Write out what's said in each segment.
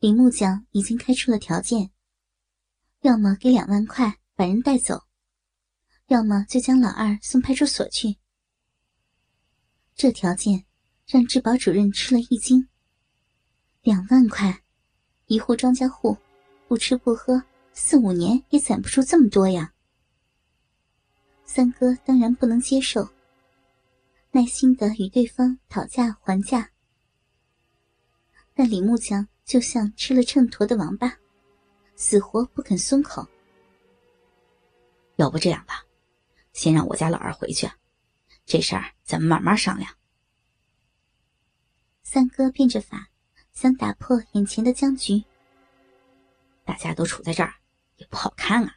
李木匠已经开出了条件，要么给两万块把人带走，要么就将老二送派出所去。这条件让质保主任吃了一惊。两万块，一户庄稼户，不吃不喝四五年也攒不出这么多呀。三哥当然不能接受，耐心的与对方讨价还价，但李木匠。就像吃了秤砣的王八，死活不肯松口。要不这样吧，先让我家老二回去，这事儿咱们慢慢商量。三哥变着法想打破眼前的僵局。大家都处在这儿，也不好看啊。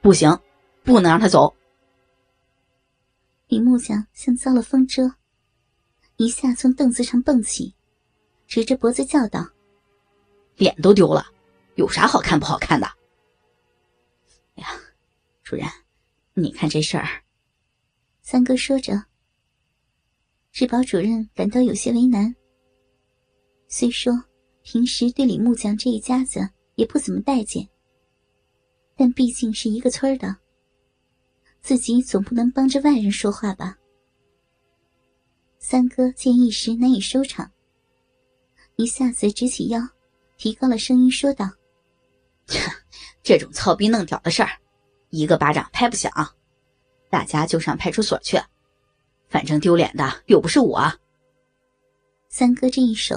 不行，不能让他走。李木匠像遭了风蛰，一下从凳子上蹦起。直着脖子叫道：“脸都丢了，有啥好看不好看的？”哎呀，主任，你看这事儿。三哥说着，质保主任感到有些为难。虽说平时对李木匠这一家子也不怎么待见，但毕竟是一个村的，自己总不能帮着外人说话吧？三哥见一时难以收场。一下子直起腰，提高了声音说道：“这种操逼弄屌的事儿，一个巴掌拍不响，大家就上派出所去，反正丢脸的又不是我。”三哥这一手，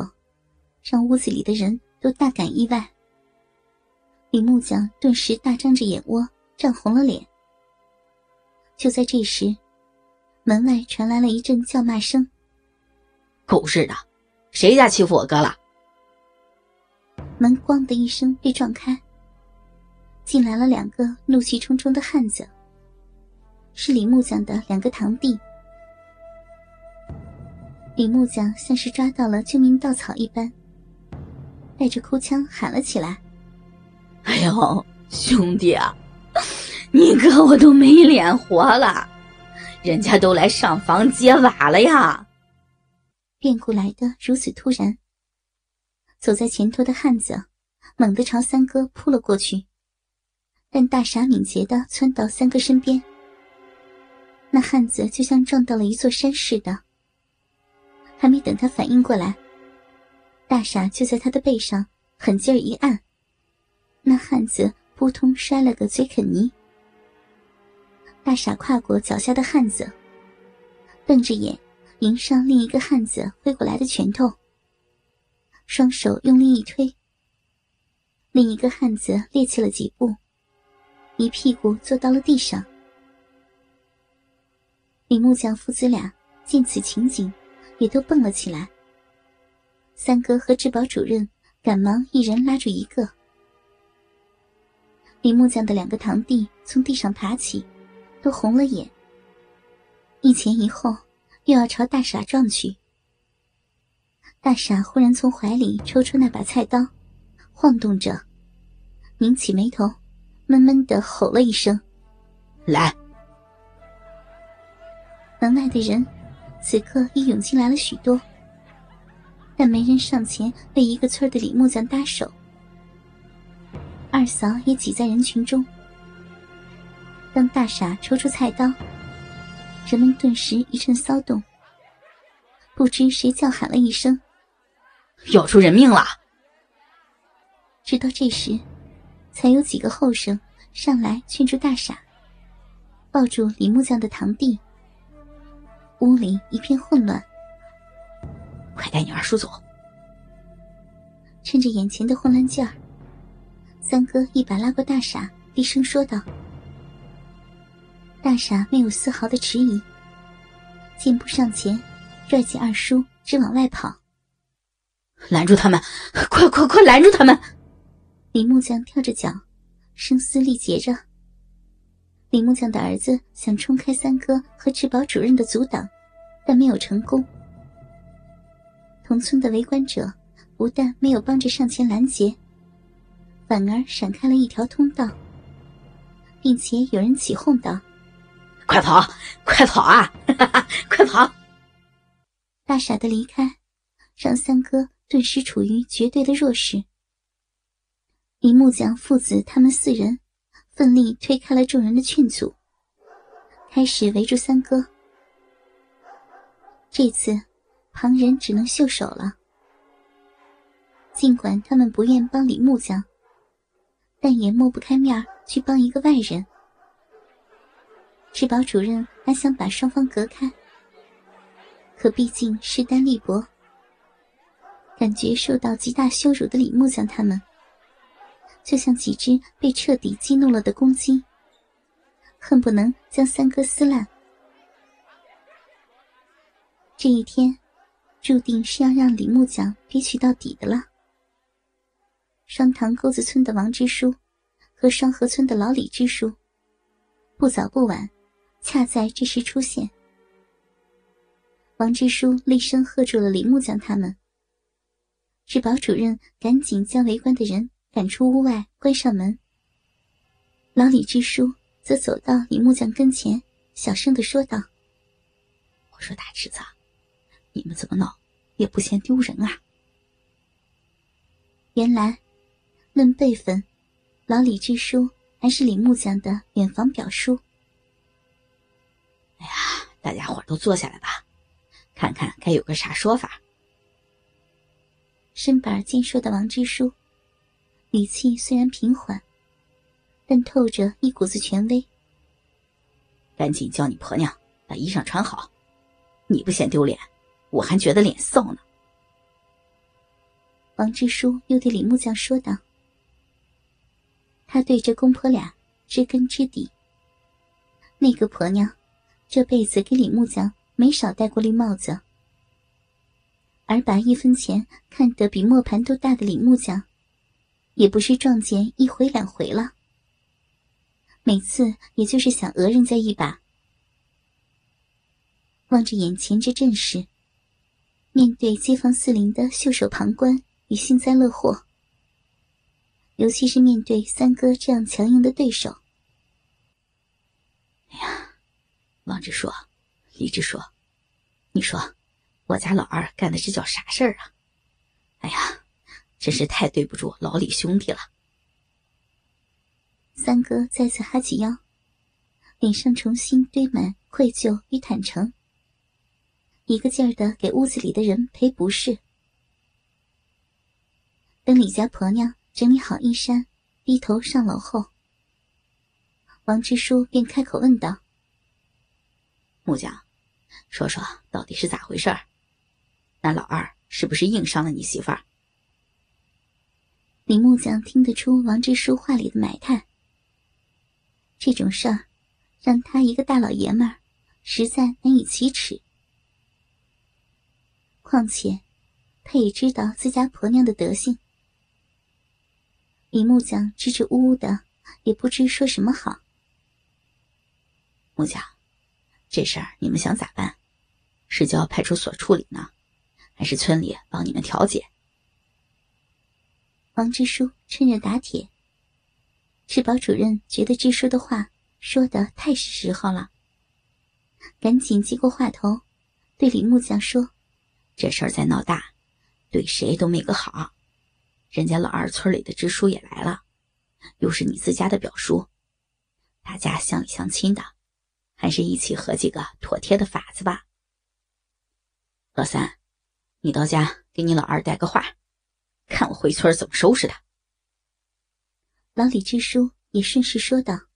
让屋子里的人都大感意外。李木匠顿时大张着眼窝，涨红了脸。就在这时，门外传来了一阵叫骂声：“狗日的！”谁家欺负我哥了？门“咣”的一声被撞开，进来了两个怒气冲冲的汉子，是李木匠的两个堂弟。李木匠像是抓到了救命稻草一般，带着哭腔喊了起来：“哎呦，兄弟啊，你哥我都没脸活了，人家都来上房揭瓦了呀！”变故来的如此突然，走在前头的汉子猛地朝三哥扑了过去，但大傻敏捷的窜到三哥身边。那汉子就像撞到了一座山似的，还没等他反应过来，大傻就在他的背上狠劲儿一按，那汉子扑通摔了个嘴啃泥。大傻跨过脚下的汉子，瞪着眼。迎上另一个汉子挥过来的拳头，双手用力一推，另一个汉子趔趄了几步，一屁股坐到了地上。李木匠父子俩见此情景，也都蹦了起来。三哥和质保主任赶忙一人拉住一个。李木匠的两个堂弟从地上爬起，都红了眼，一前一后。又要朝大傻撞去，大傻忽然从怀里抽出那把菜刀，晃动着，拧起眉头，闷闷的吼了一声：“来！”门外的人此刻已涌进来了许多，但没人上前为一个村的李木匠搭手。二嫂也挤在人群中。当大傻抽出菜刀。人们顿时一阵骚动，不知谁叫喊了一声：“要出人命了！”直到这时，才有几个后生上来劝住大傻，抱住李木匠的堂弟。屋里一片混乱，快带你二叔走！趁着眼前的混乱劲儿，三哥一把拉过大傻，低声说道。大傻没有丝毫的迟疑，箭步上前，拽起二叔，直往外跑。拦住他们！快快快，拦住他们！李木匠跳着脚，声嘶力竭着。李木匠的儿子想冲开三哥和治保主任的阻挡，但没有成功。同村的围观者不但没有帮着上前拦截，反而闪开了一条通道，并且有人起哄道。快跑！快跑啊！快跑！大傻的离开，让三哥顿时处于绝对的弱势。李木匠父子他们四人奋力推开了众人的劝阻，开始围住三哥。这次，旁人只能袖手了。尽管他们不愿帮李木匠，但也抹不开面去帮一个外人。治保主任还想把双方隔开，可毕竟势单力薄。感觉受到极大羞辱的李木匠他们，就像几只被彻底激怒了的公鸡，恨不能将三哥撕烂。这一天，注定是要让李木匠憋屈到底的了。双塘沟子村的王支书和双河村的老李支书，不早不晚，恰在这时出现。王支书厉声喝住了李木匠他们。治保主任赶紧将围观的人赶出屋外，关上门。老李支书则走到李木匠跟前，小声的说道：“我说大侄子。”你们怎么闹，也不嫌丢人啊！原来，论辈分，老李支书还是李木匠的远房表叔。哎呀，大家伙都坐下来吧，看看该有个啥说法。身板健硕的王支书，语气虽然平缓，但透着一股子权威。赶紧叫你婆娘把衣裳穿好，你不嫌丢脸？我还觉得脸臊呢。王支书又对李木匠说道：“他对这公婆俩知根知底。那个婆娘这辈子给李木匠没少戴过绿帽子，而把一分钱看得比磨盘都大的李木匠，也不是撞见一回两回了。每次也就是想讹人家一把。望着眼前这阵势。”面对街坊四邻的袖手旁观与幸灾乐祸，尤其是面对三哥这样强硬的对手，哎呀，王支书、李支说，你说我家老二干的这叫啥事儿啊？哎呀，真是太对不住老李兄弟了。三哥再次哈起腰，脸上重新堆满愧疚与坦诚。一个劲儿的给屋子里的人赔不是。等李家婆娘整理好衣衫，低头上楼后，王支书便开口问道：“木匠，说说到底是咋回事儿？那老二是不是硬伤了你媳妇儿？”李木匠听得出王支书话里的埋汰，这种事儿让他一个大老爷们儿实在难以启齿。况且，他也知道自家婆娘的德行。李木匠支支吾吾的，也不知说什么好。木匠，这事儿你们想咋办？是交派出所处理呢，还是村里帮你们调解？王支书趁热打铁。治保主任觉得支书的话说的太是时候了，赶紧接过话头，对李木匠说。这事儿再闹大，对谁都没个好。人家老二村里的支书也来了，又是你自家的表叔，大家乡里乡亲的，还是一起合计个妥帖的法子吧。老三，你到家给你老二带个话，看我回村怎么收拾他。老李支书也顺势说道。